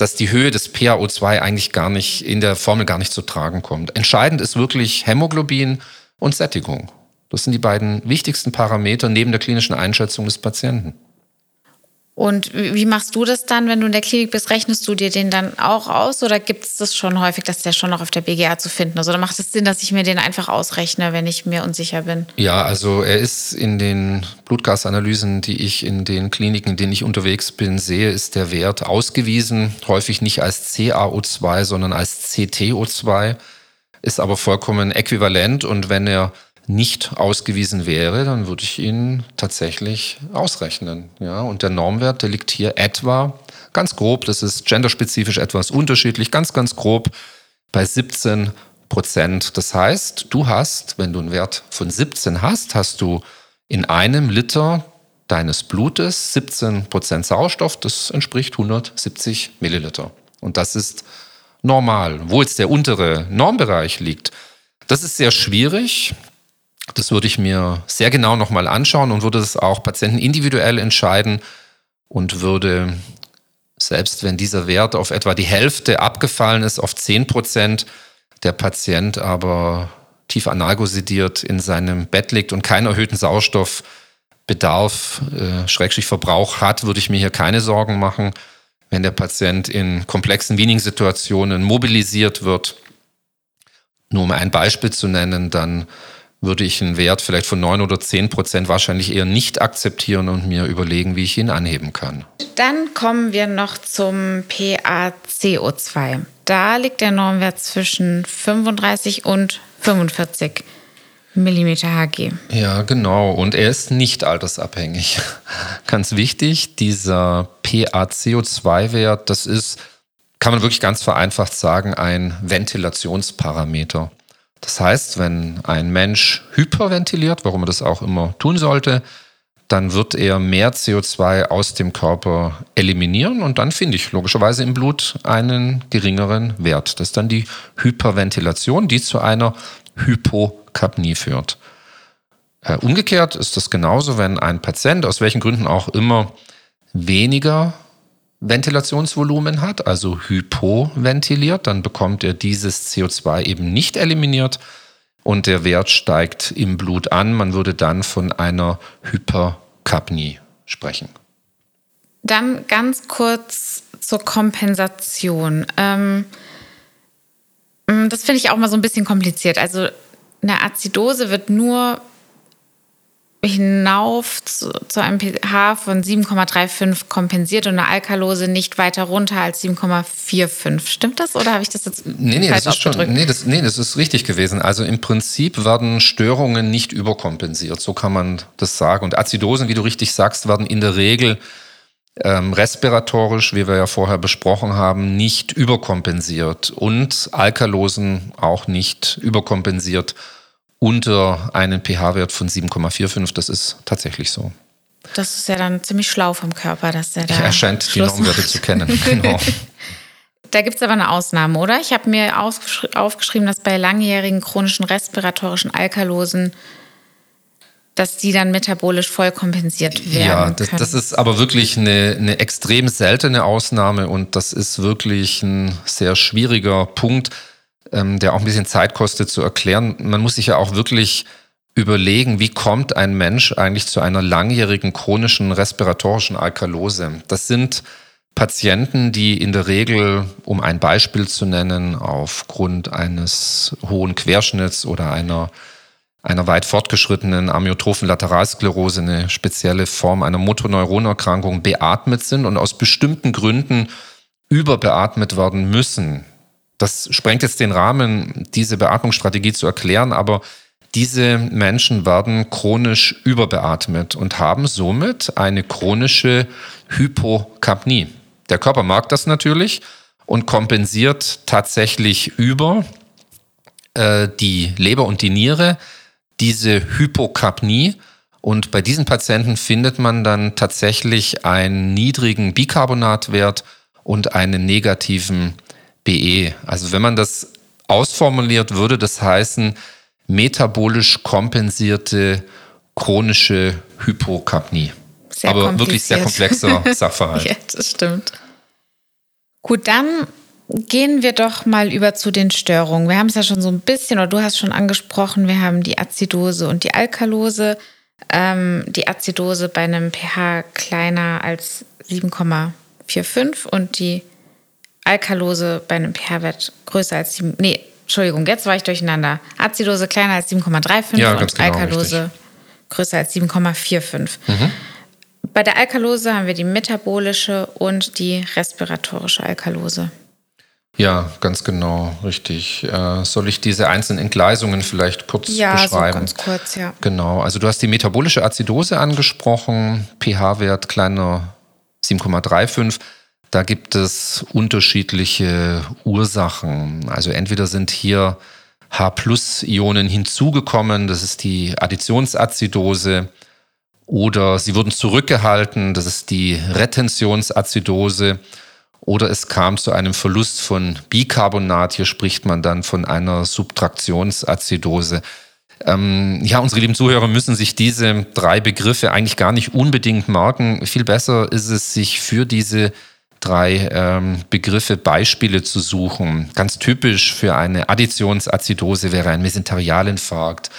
dass die Höhe des PaO2 eigentlich gar nicht in der Formel gar nicht zu tragen kommt. Entscheidend ist wirklich Hämoglobin und Sättigung. Das sind die beiden wichtigsten Parameter neben der klinischen Einschätzung des Patienten. Und wie machst du das dann, wenn du in der Klinik bist? Rechnest du dir den dann auch aus oder gibt es das schon häufig, dass der schon noch auf der BGA zu finden ist? Oder macht es Sinn, dass ich mir den einfach ausrechne, wenn ich mir unsicher bin? Ja, also er ist in den Blutgasanalysen, die ich in den Kliniken, in denen ich unterwegs bin, sehe, ist der Wert ausgewiesen. Häufig nicht als CaO2, sondern als CTO2. Ist aber vollkommen äquivalent und wenn er nicht ausgewiesen wäre, dann würde ich ihn tatsächlich ausrechnen. Ja, und der Normwert, der liegt hier etwa ganz grob, das ist genderspezifisch etwas unterschiedlich, ganz, ganz grob bei 17 Prozent. Das heißt, du hast, wenn du einen Wert von 17 hast, hast du in einem Liter deines Blutes 17 Prozent Sauerstoff, das entspricht 170 Milliliter. Und das ist normal. Wo jetzt der untere Normbereich liegt, das ist sehr schwierig. Das würde ich mir sehr genau nochmal anschauen und würde es auch Patienten individuell entscheiden und würde, selbst wenn dieser Wert auf etwa die Hälfte abgefallen ist, auf 10 Prozent, der Patient aber tief analgosidiert in seinem Bett liegt und keinen erhöhten Sauerstoffbedarf, äh, Schrägstrich Verbrauch hat, würde ich mir hier keine Sorgen machen. Wenn der Patient in komplexen Weaning-Situationen mobilisiert wird, Nur um ein Beispiel zu nennen, dann würde ich einen Wert vielleicht von 9 oder 10 Prozent wahrscheinlich eher nicht akzeptieren und mir überlegen, wie ich ihn anheben kann. Dann kommen wir noch zum PaCO2. Da liegt der Normwert zwischen 35 und 45 Millimeter Hg. Ja, genau. Und er ist nicht altersabhängig. Ganz wichtig, dieser PaCO2-Wert, das ist, kann man wirklich ganz vereinfacht sagen, ein Ventilationsparameter. Das heißt, wenn ein Mensch hyperventiliert, warum er das auch immer tun sollte, dann wird er mehr CO2 aus dem Körper eliminieren und dann finde ich logischerweise im Blut einen geringeren Wert. Das ist dann die Hyperventilation, die zu einer Hypokapnie führt. Äh, umgekehrt ist das genauso, wenn ein Patient aus welchen Gründen auch immer weniger Ventilationsvolumen hat, also hypoventiliert, dann bekommt er dieses CO2 eben nicht eliminiert und der Wert steigt im Blut an. Man würde dann von einer Hyperkapnie sprechen. Dann ganz kurz zur Kompensation. Ähm, das finde ich auch mal so ein bisschen kompliziert. Also eine Azidose wird nur hinauf zu, zu, einem pH von 7,35 kompensiert und eine Alkalose nicht weiter runter als 7,45. Stimmt das oder habe ich das jetzt nee, nee, das ist schon, nee das, nee, das ist richtig gewesen. Also im Prinzip werden Störungen nicht überkompensiert, so kann man das sagen. Und Azidosen, wie du richtig sagst, werden in der Regel ähm, respiratorisch, wie wir ja vorher besprochen haben, nicht überkompensiert und Alkalosen auch nicht überkompensiert unter einen pH-Wert von 7,45. Das ist tatsächlich so. Das ist ja dann ziemlich schlau vom Körper, dass der da. Er scheint die Normwerte zu kennen, genau. Da gibt es aber eine Ausnahme, oder? Ich habe mir aufgeschrieben, dass bei langjährigen chronischen respiratorischen Alkalosen, dass die dann metabolisch voll kompensiert werden. Ja, das, das ist aber wirklich eine, eine extrem seltene Ausnahme und das ist wirklich ein sehr schwieriger Punkt ähm, der auch ein bisschen Zeit kostet zu erklären. Man muss sich ja auch wirklich überlegen, wie kommt ein Mensch eigentlich zu einer langjährigen chronischen respiratorischen Alkalose. Das sind Patienten, die in der Regel, um ein Beispiel zu nennen, aufgrund eines hohen Querschnitts oder einer, einer weit fortgeschrittenen amyotrophen Lateralsklerose, eine spezielle Form einer Motoneuronerkrankung, beatmet sind und aus bestimmten Gründen überbeatmet werden müssen. Das sprengt jetzt den Rahmen, diese Beatmungsstrategie zu erklären, aber diese Menschen werden chronisch überbeatmet und haben somit eine chronische Hypokapnie. Der Körper mag das natürlich und kompensiert tatsächlich über äh, die Leber und die Niere diese Hypokapnie. Und bei diesen Patienten findet man dann tatsächlich einen niedrigen Bicarbonatwert und einen negativen BE. Also wenn man das ausformuliert, würde das heißen metabolisch kompensierte chronische Hypokapnie. Sehr Aber wirklich sehr komplexer Sachverhalt. ja, das stimmt. Gut, dann gehen wir doch mal über zu den Störungen. Wir haben es ja schon so ein bisschen, oder du hast schon angesprochen, wir haben die Azidose und die Alkalose. Ähm, die Azidose bei einem pH kleiner als 7,45 und die Alkalose bei einem pH-Wert größer als 7. Nee, Entschuldigung, jetzt war ich durcheinander. Azidose kleiner als 7,35 ja, und genau, Alkalose richtig. größer als 7,45. Mhm. Bei der Alkalose haben wir die metabolische und die respiratorische Alkalose. Ja, ganz genau, richtig. Äh, soll ich diese einzelnen Entgleisungen vielleicht kurz ja, beschreiben? Ja, so ganz kurz, ja. Genau, also du hast die metabolische Azidose angesprochen, pH-Wert kleiner 7,35. Da gibt es unterschiedliche Ursachen. Also entweder sind hier H-Plus-Ionen hinzugekommen, das ist die Additionsazidose, oder sie wurden zurückgehalten, das ist die Retentionsazidose, oder es kam zu einem Verlust von Bicarbonat, hier spricht man dann von einer Subtraktionsazidose. Ähm, ja, unsere lieben Zuhörer müssen sich diese drei Begriffe eigentlich gar nicht unbedingt merken. Viel besser ist es, sich für diese drei ähm, Begriffe Beispiele zu suchen. Ganz typisch für eine Additionsazidose wäre ein Mesenterialinfarkt.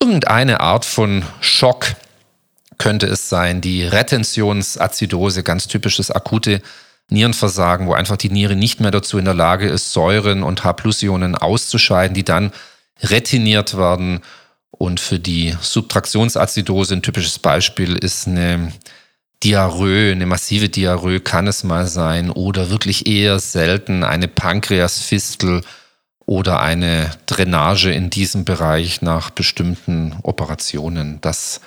Irgendeine Art von Schock könnte es sein. Die Retentionsazidose, ganz typisches akute Nierenversagen, wo einfach die Niere nicht mehr dazu in der Lage ist, Säuren und H-Plus-Ionen auszuscheiden, die dann retiniert werden. Und für die Subtraktionsazidose ein typisches Beispiel ist eine Diarrhoe, eine massive Diarrhoe kann es mal sein oder wirklich eher selten eine Pankreasfistel oder eine Drainage in diesem Bereich nach bestimmten Operationen. Das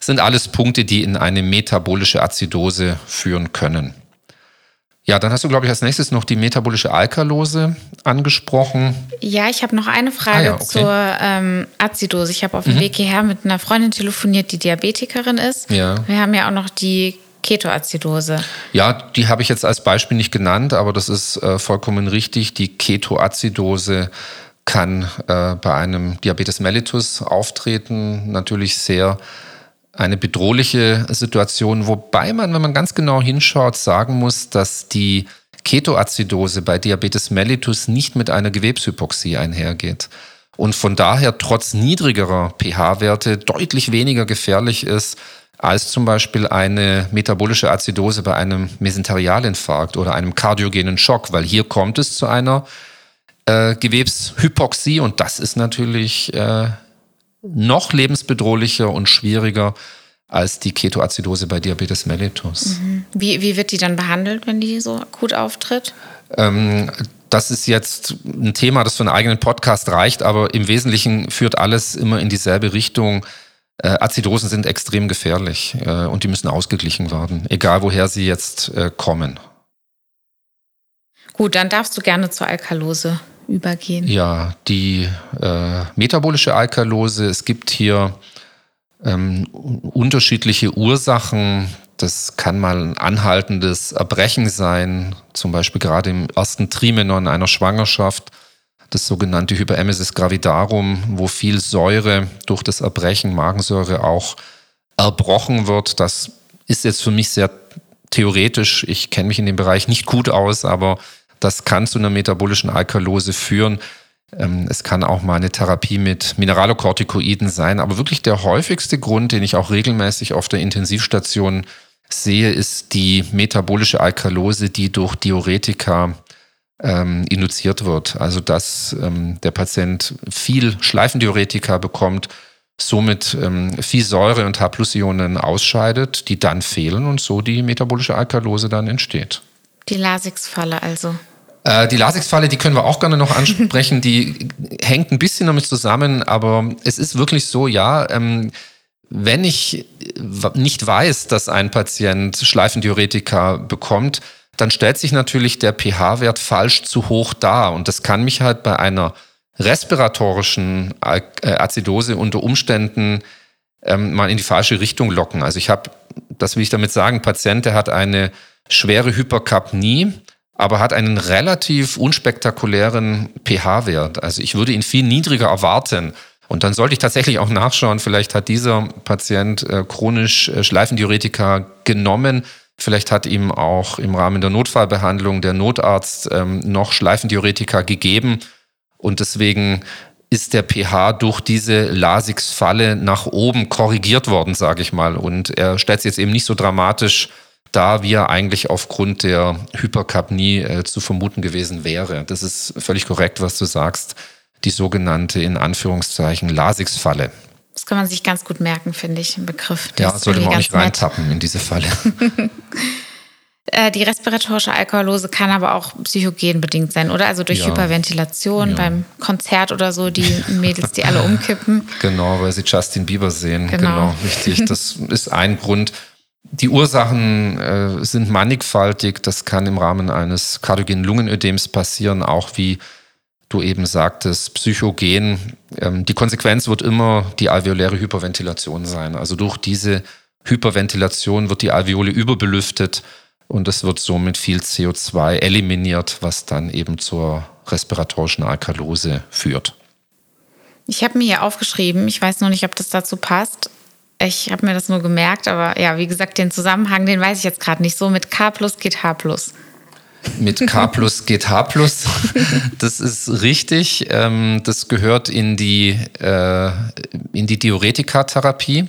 sind alles Punkte, die in eine metabolische Azidose führen können. Ja, dann hast du, glaube ich, als nächstes noch die metabolische Alkalose angesprochen. Ja, ich habe noch eine Frage ah, ja, okay. zur ähm, Azidose. Ich habe auf dem mhm. Weg hierher mit einer Freundin telefoniert, die Diabetikerin ist. Ja. Wir haben ja auch noch die Ketoazidose. Ja, die habe ich jetzt als Beispiel nicht genannt, aber das ist äh, vollkommen richtig. Die Ketoazidose kann äh, bei einem Diabetes mellitus auftreten, natürlich sehr eine bedrohliche Situation, wobei man, wenn man ganz genau hinschaut, sagen muss, dass die Ketoazidose bei Diabetes mellitus nicht mit einer Gewebshypoxie einhergeht und von daher trotz niedrigerer pH-Werte deutlich weniger gefährlich ist als zum Beispiel eine metabolische Azidose bei einem Mesenterialinfarkt oder einem kardiogenen Schock, weil hier kommt es zu einer äh, Gewebshypoxie und das ist natürlich äh, noch lebensbedrohlicher und schwieriger als die Ketoazidose bei Diabetes mellitus. Mhm. Wie, wie wird die dann behandelt, wenn die so akut auftritt? Ähm, das ist jetzt ein Thema, das für einen eigenen Podcast reicht, aber im Wesentlichen führt alles immer in dieselbe Richtung. Äh, Azidosen sind extrem gefährlich äh, und die müssen ausgeglichen werden, egal woher sie jetzt äh, kommen. Gut, dann darfst du gerne zur Alkalose übergehen? Ja, die äh, metabolische Alkalose, es gibt hier ähm, unterschiedliche Ursachen. Das kann mal ein anhaltendes Erbrechen sein, zum Beispiel gerade im ersten Trimenon einer Schwangerschaft, das sogenannte Hyperemesis gravidarum, wo viel Säure durch das Erbrechen, Magensäure auch erbrochen wird. Das ist jetzt für mich sehr theoretisch. Ich kenne mich in dem Bereich nicht gut aus, aber das kann zu einer metabolischen Alkalose führen. Ähm, es kann auch mal eine Therapie mit Mineralokortikoiden sein. Aber wirklich der häufigste Grund, den ich auch regelmäßig auf der Intensivstation sehe, ist die metabolische Alkalose, die durch Diuretika ähm, induziert wird. Also dass ähm, der Patient viel Schleifendiuretika bekommt, somit ähm, viel Säure und H-Plus-Ionen ausscheidet, die dann fehlen und so die metabolische Alkalose dann entsteht. Die Lasix-Falle also. Äh, die Lasix-Falle, die können wir auch gerne noch ansprechen. Die hängt ein bisschen damit zusammen, aber es ist wirklich so, ja, ähm, wenn ich nicht weiß, dass ein Patient Schleifendiuretika bekommt, dann stellt sich natürlich der pH-Wert falsch zu hoch dar. Und das kann mich halt bei einer respiratorischen äh, Azidose unter Umständen ähm, mal in die falsche Richtung locken. Also ich habe, das will ich damit sagen, Patient, der hat eine schwere Hyperkapnie aber hat einen relativ unspektakulären pH-Wert. Also ich würde ihn viel niedriger erwarten. Und dann sollte ich tatsächlich auch nachschauen, vielleicht hat dieser Patient äh, chronisch äh, Schleifendiuretika genommen. Vielleicht hat ihm auch im Rahmen der Notfallbehandlung der Notarzt ähm, noch Schleifendiuretika gegeben. Und deswegen ist der pH durch diese Lasix-Falle nach oben korrigiert worden, sage ich mal. Und er stellt es jetzt eben nicht so dramatisch da wir eigentlich aufgrund der Hyperkapnie äh, zu vermuten gewesen wäre. Das ist völlig korrekt, was du sagst. Die sogenannte, in Anführungszeichen, Lasix-Falle. Das kann man sich ganz gut merken, finde ich, im Begriff. Das ja, sollte man auch nicht reintappen in diese Falle. Äh, die respiratorische Alkoholose kann aber auch psychogen bedingt sein, oder? Also durch ja. Hyperventilation ja. beim Konzert oder so, die Mädels, die alle umkippen. Genau, weil sie Justin Bieber sehen. Genau, genau richtig. Das ist ein Grund. Die Ursachen äh, sind mannigfaltig. Das kann im Rahmen eines kardiogenen Lungenödems passieren, auch wie du eben sagtest, psychogen. Ähm, die Konsequenz wird immer die alveoläre Hyperventilation sein. Also durch diese Hyperventilation wird die Alveole überbelüftet und es wird somit viel CO2 eliminiert, was dann eben zur respiratorischen Alkalose führt. Ich habe mir hier aufgeschrieben, ich weiß noch nicht, ob das dazu passt, ich habe mir das nur gemerkt, aber ja, wie gesagt, den Zusammenhang, den weiß ich jetzt gerade nicht so. Mit K plus geht H plus. Mit K plus geht H plus. Das ist richtig. Ähm, das gehört in die, äh, in die Diuretika-Therapie.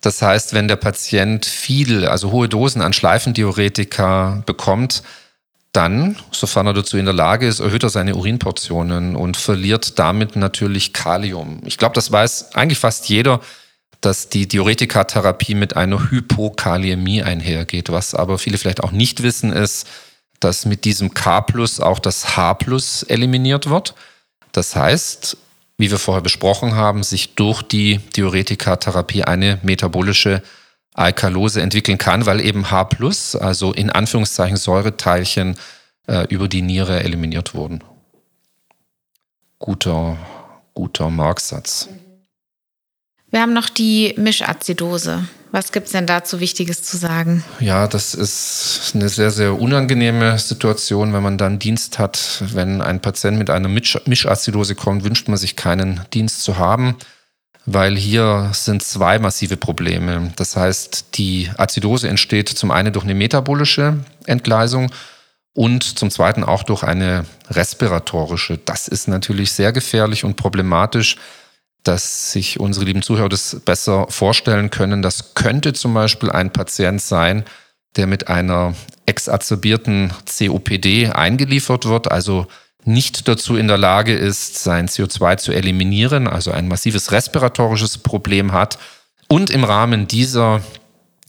Das heißt, wenn der Patient viel, also hohe Dosen an Schleifendiuretika bekommt, dann, sofern er dazu in der Lage ist, erhöht er seine Urinportionen und verliert damit natürlich Kalium. Ich glaube, das weiß eigentlich fast jeder, dass die Diuretikatherapie mit einer Hypokaliämie einhergeht. Was aber viele vielleicht auch nicht wissen, ist, dass mit diesem K plus auch das H plus eliminiert wird. Das heißt, wie wir vorher besprochen haben, sich durch die Diuretikatherapie eine metabolische Alkalose entwickeln kann, weil eben H plus, also in Anführungszeichen Säureteilchen, äh, über die Niere eliminiert wurden. Guter, guter Marksatz. Wir haben noch die Mischazidose. Was gibt es denn dazu Wichtiges zu sagen? Ja, das ist eine sehr, sehr unangenehme Situation, wenn man dann Dienst hat. Wenn ein Patient mit einer Mischazidose kommt, wünscht man sich keinen Dienst zu haben, weil hier sind zwei massive Probleme. Das heißt, die Azidose entsteht zum einen durch eine metabolische Entgleisung und zum zweiten auch durch eine respiratorische. Das ist natürlich sehr gefährlich und problematisch dass sich unsere lieben Zuhörer das besser vorstellen können. Das könnte zum Beispiel ein Patient sein, der mit einer exazerbierten COPD eingeliefert wird, also nicht dazu in der Lage ist, sein CO2 zu eliminieren, also ein massives respiratorisches Problem hat und im Rahmen dieser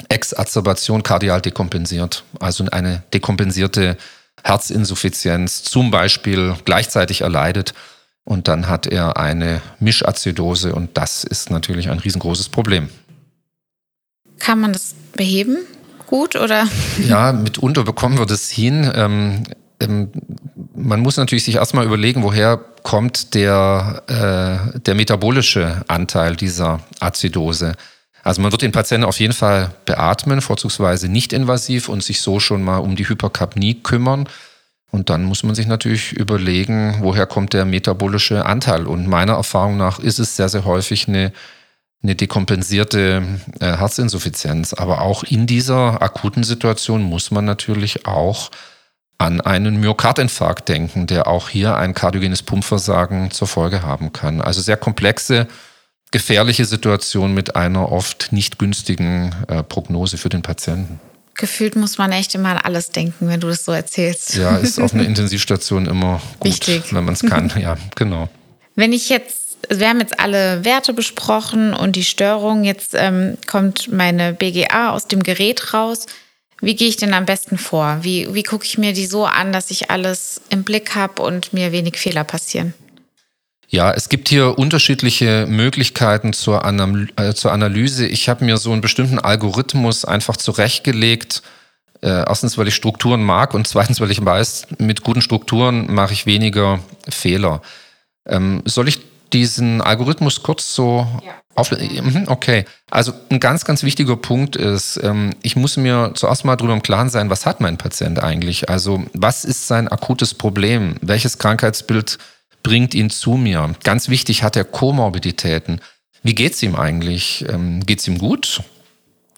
Exazerbation kardial dekompensiert, also eine dekompensierte Herzinsuffizienz zum Beispiel gleichzeitig erleidet und dann hat er eine Mischazidose und das ist natürlich ein riesengroßes Problem. Kann man das beheben? Gut oder? Ja, mitunter bekommen wir das hin. Ähm, ähm, man muss natürlich sich erstmal überlegen, woher kommt der, äh, der metabolische Anteil dieser Azidose. Also man wird den Patienten auf jeden Fall beatmen, vorzugsweise nicht invasiv und sich so schon mal um die Hyperkapnie kümmern. Und dann muss man sich natürlich überlegen, woher kommt der metabolische Anteil. Und meiner Erfahrung nach ist es sehr, sehr häufig eine, eine dekompensierte äh, Herzinsuffizienz. Aber auch in dieser akuten Situation muss man natürlich auch an einen Myokardinfarkt denken, der auch hier ein kardiogenes Pumpversagen zur Folge haben kann. Also sehr komplexe, gefährliche Situation mit einer oft nicht günstigen äh, Prognose für den Patienten. Gefühlt muss man echt immer an alles denken, wenn du das so erzählst. Ja, ist auf einer Intensivstation immer gut, Wichtig. wenn man es kann. Ja, genau. Wenn ich jetzt, wir haben jetzt alle Werte besprochen und die Störung, jetzt ähm, kommt meine BGA aus dem Gerät raus. Wie gehe ich denn am besten vor? Wie, wie gucke ich mir die so an, dass ich alles im Blick habe und mir wenig Fehler passieren? Ja, es gibt hier unterschiedliche Möglichkeiten zur, Anam äh, zur Analyse. Ich habe mir so einen bestimmten Algorithmus einfach zurechtgelegt. Äh, erstens, weil ich Strukturen mag und zweitens, weil ich weiß, mit guten Strukturen mache ich weniger Fehler. Ähm, soll ich diesen Algorithmus kurz so ja. auf. Mhm, okay. Also ein ganz, ganz wichtiger Punkt ist, ähm, ich muss mir zuerst mal darüber im Klaren sein, was hat mein Patient eigentlich? Also was ist sein akutes Problem? Welches Krankheitsbild bringt ihn zu mir. Ganz wichtig, hat er Komorbiditäten. Wie geht's ihm eigentlich? Ähm, geht's ihm gut?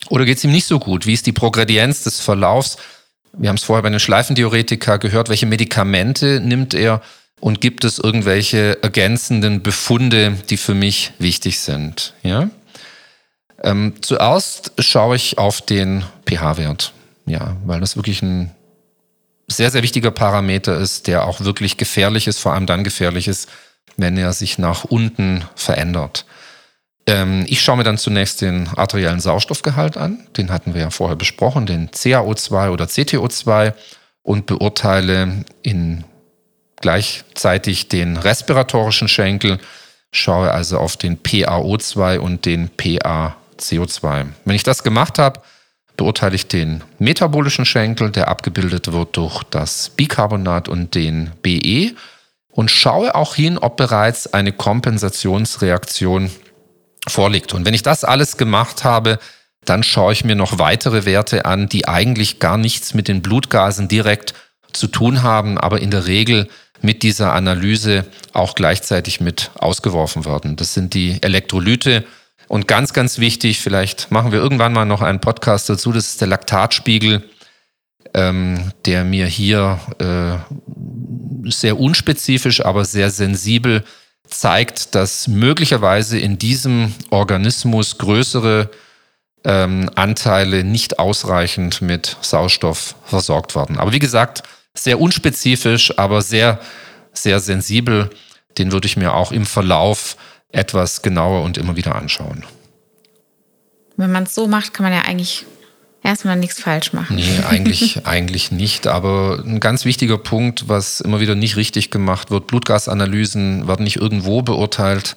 Oder geht's ihm nicht so gut? Wie ist die Progredienz des Verlaufs? Wir haben es vorher bei den Schleifendiuretika gehört. Welche Medikamente nimmt er? Und gibt es irgendwelche ergänzenden Befunde, die für mich wichtig sind? Ja? Ähm, zuerst schaue ich auf den pH-Wert. Ja, weil das wirklich ein sehr, sehr wichtiger Parameter ist, der auch wirklich gefährlich ist, vor allem dann gefährlich ist, wenn er sich nach unten verändert. Ähm, ich schaue mir dann zunächst den arteriellen Sauerstoffgehalt an, den hatten wir ja vorher besprochen, den CaO2 oder CTO2 und beurteile in gleichzeitig den respiratorischen Schenkel, schaue also auf den PaO2 und den PaCO2. Wenn ich das gemacht habe, beurteile ich den metabolischen Schenkel, der abgebildet wird durch das Bicarbonat und den BE und schaue auch hin, ob bereits eine Kompensationsreaktion vorliegt. Und wenn ich das alles gemacht habe, dann schaue ich mir noch weitere Werte an, die eigentlich gar nichts mit den Blutgasen direkt zu tun haben, aber in der Regel mit dieser Analyse auch gleichzeitig mit ausgeworfen werden. Das sind die Elektrolyte, und ganz, ganz wichtig, vielleicht machen wir irgendwann mal noch einen Podcast dazu, das ist der Laktatspiegel, ähm, der mir hier äh, sehr unspezifisch, aber sehr sensibel zeigt, dass möglicherweise in diesem Organismus größere ähm, Anteile nicht ausreichend mit Sauerstoff versorgt werden. Aber wie gesagt, sehr unspezifisch, aber sehr, sehr sensibel. Den würde ich mir auch im Verlauf etwas genauer und immer wieder anschauen. Wenn man es so macht, kann man ja eigentlich erstmal nichts falsch machen. Nee, eigentlich, eigentlich nicht. Aber ein ganz wichtiger Punkt, was immer wieder nicht richtig gemacht wird, Blutgasanalysen werden nicht irgendwo beurteilt,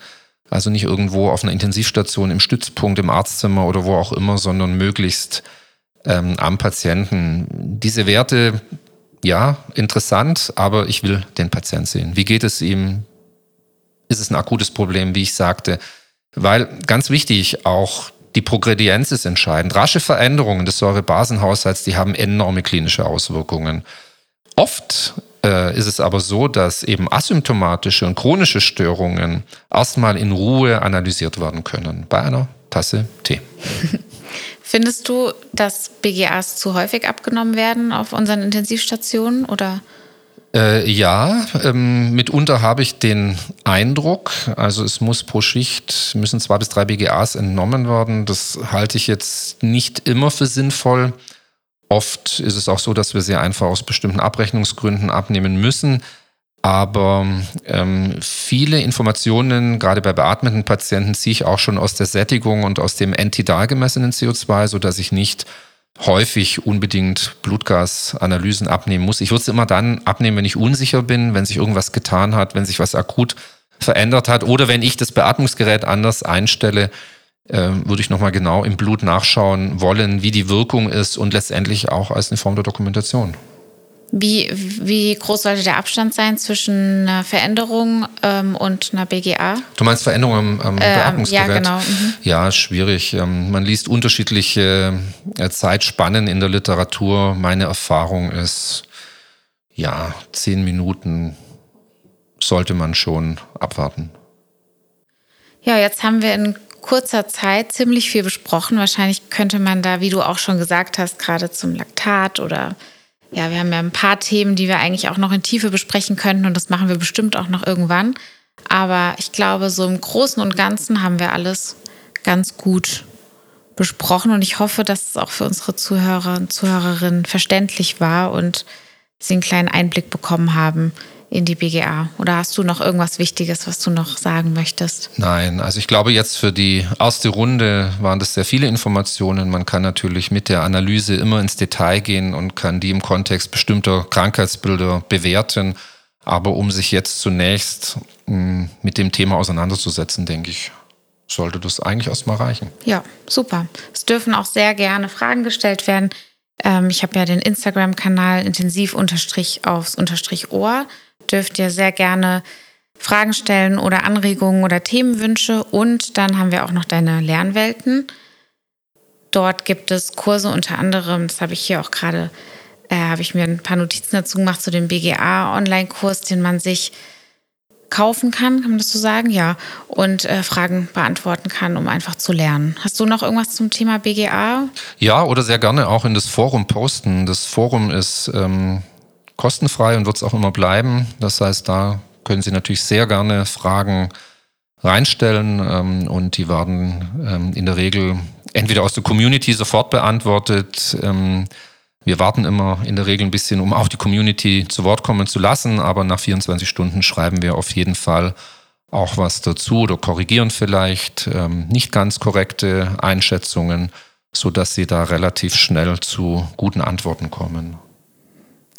also nicht irgendwo auf einer Intensivstation, im Stützpunkt, im Arztzimmer oder wo auch immer, sondern möglichst ähm, am Patienten. Diese Werte, ja, interessant, aber ich will den Patient sehen. Wie geht es ihm? Ist es ein akutes Problem, wie ich sagte? Weil ganz wichtig, auch die Progredienz ist entscheidend. Rasche Veränderungen des Säurebasenhaushalts, die haben enorme klinische Auswirkungen. Oft äh, ist es aber so, dass eben asymptomatische und chronische Störungen erstmal in Ruhe analysiert werden können bei einer Tasse Tee. Findest du, dass BGAs zu häufig abgenommen werden auf unseren Intensivstationen oder? Äh, ja, ähm, mitunter habe ich den Eindruck, also es muss pro Schicht, müssen zwei bis drei BGAs entnommen werden. Das halte ich jetzt nicht immer für sinnvoll. Oft ist es auch so, dass wir sie einfach aus bestimmten Abrechnungsgründen abnehmen müssen. Aber ähm, viele Informationen, gerade bei beatmeten Patienten, ziehe ich auch schon aus der Sättigung und aus dem gemessenen CO2, sodass ich nicht häufig unbedingt Blutgasanalysen abnehmen muss. Ich würde es immer dann abnehmen, wenn ich unsicher bin, wenn sich irgendwas getan hat, wenn sich was akut verändert hat oder wenn ich das Beatmungsgerät anders einstelle, äh, würde ich nochmal genau im Blut nachschauen wollen, wie die Wirkung ist und letztendlich auch als eine Form der Dokumentation. Wie, wie groß sollte der Abstand sein zwischen einer Veränderung ähm, und einer BGA? Du meinst Veränderung am, am äh, Beatmungsgerät? Ja, genau. Mhm. Ja, schwierig. Ähm, man liest unterschiedliche äh, Zeitspannen in der Literatur. Meine Erfahrung ist, ja, zehn Minuten sollte man schon abwarten. Ja, jetzt haben wir in kurzer Zeit ziemlich viel besprochen. Wahrscheinlich könnte man da, wie du auch schon gesagt hast, gerade zum Laktat oder ja, wir haben ja ein paar Themen, die wir eigentlich auch noch in Tiefe besprechen könnten und das machen wir bestimmt auch noch irgendwann. Aber ich glaube, so im Großen und Ganzen haben wir alles ganz gut besprochen und ich hoffe, dass es auch für unsere Zuhörer und Zuhörerinnen verständlich war und sie einen kleinen Einblick bekommen haben, in die BGA? Oder hast du noch irgendwas Wichtiges, was du noch sagen möchtest? Nein, also ich glaube jetzt für die erste Runde waren das sehr viele Informationen. Man kann natürlich mit der Analyse immer ins Detail gehen und kann die im Kontext bestimmter Krankheitsbilder bewerten. Aber um sich jetzt zunächst hm, mit dem Thema auseinanderzusetzen, denke ich, sollte das eigentlich erstmal reichen. Ja, super. Es dürfen auch sehr gerne Fragen gestellt werden. Ähm, ich habe ja den Instagram-Kanal intensiv unterstrich aufs unterstrich Ohr dürft ihr sehr gerne Fragen stellen oder Anregungen oder Themenwünsche. Und dann haben wir auch noch deine Lernwelten. Dort gibt es Kurse unter anderem, das habe ich hier auch gerade, äh, habe ich mir ein paar Notizen dazu gemacht zu dem BGA-Online-Kurs, den man sich kaufen kann, kann man das so sagen? Ja. Und äh, Fragen beantworten kann, um einfach zu lernen. Hast du noch irgendwas zum Thema BGA? Ja, oder sehr gerne auch in das Forum posten. Das Forum ist ähm, kostenfrei und wird es auch immer bleiben. Das heißt, da können Sie natürlich sehr gerne Fragen reinstellen ähm, und die werden ähm, in der Regel entweder aus der Community sofort beantwortet. Ähm, wir warten immer in der Regel ein bisschen, um auch die Community zu Wort kommen zu lassen, aber nach 24 Stunden schreiben wir auf jeden Fall auch was dazu oder korrigieren vielleicht ähm, nicht ganz korrekte Einschätzungen, sodass Sie da relativ schnell zu guten Antworten kommen.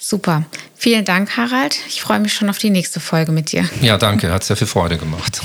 Super. Vielen Dank, Harald. Ich freue mich schon auf die nächste Folge mit dir. Ja, danke. Hat sehr viel Freude gemacht.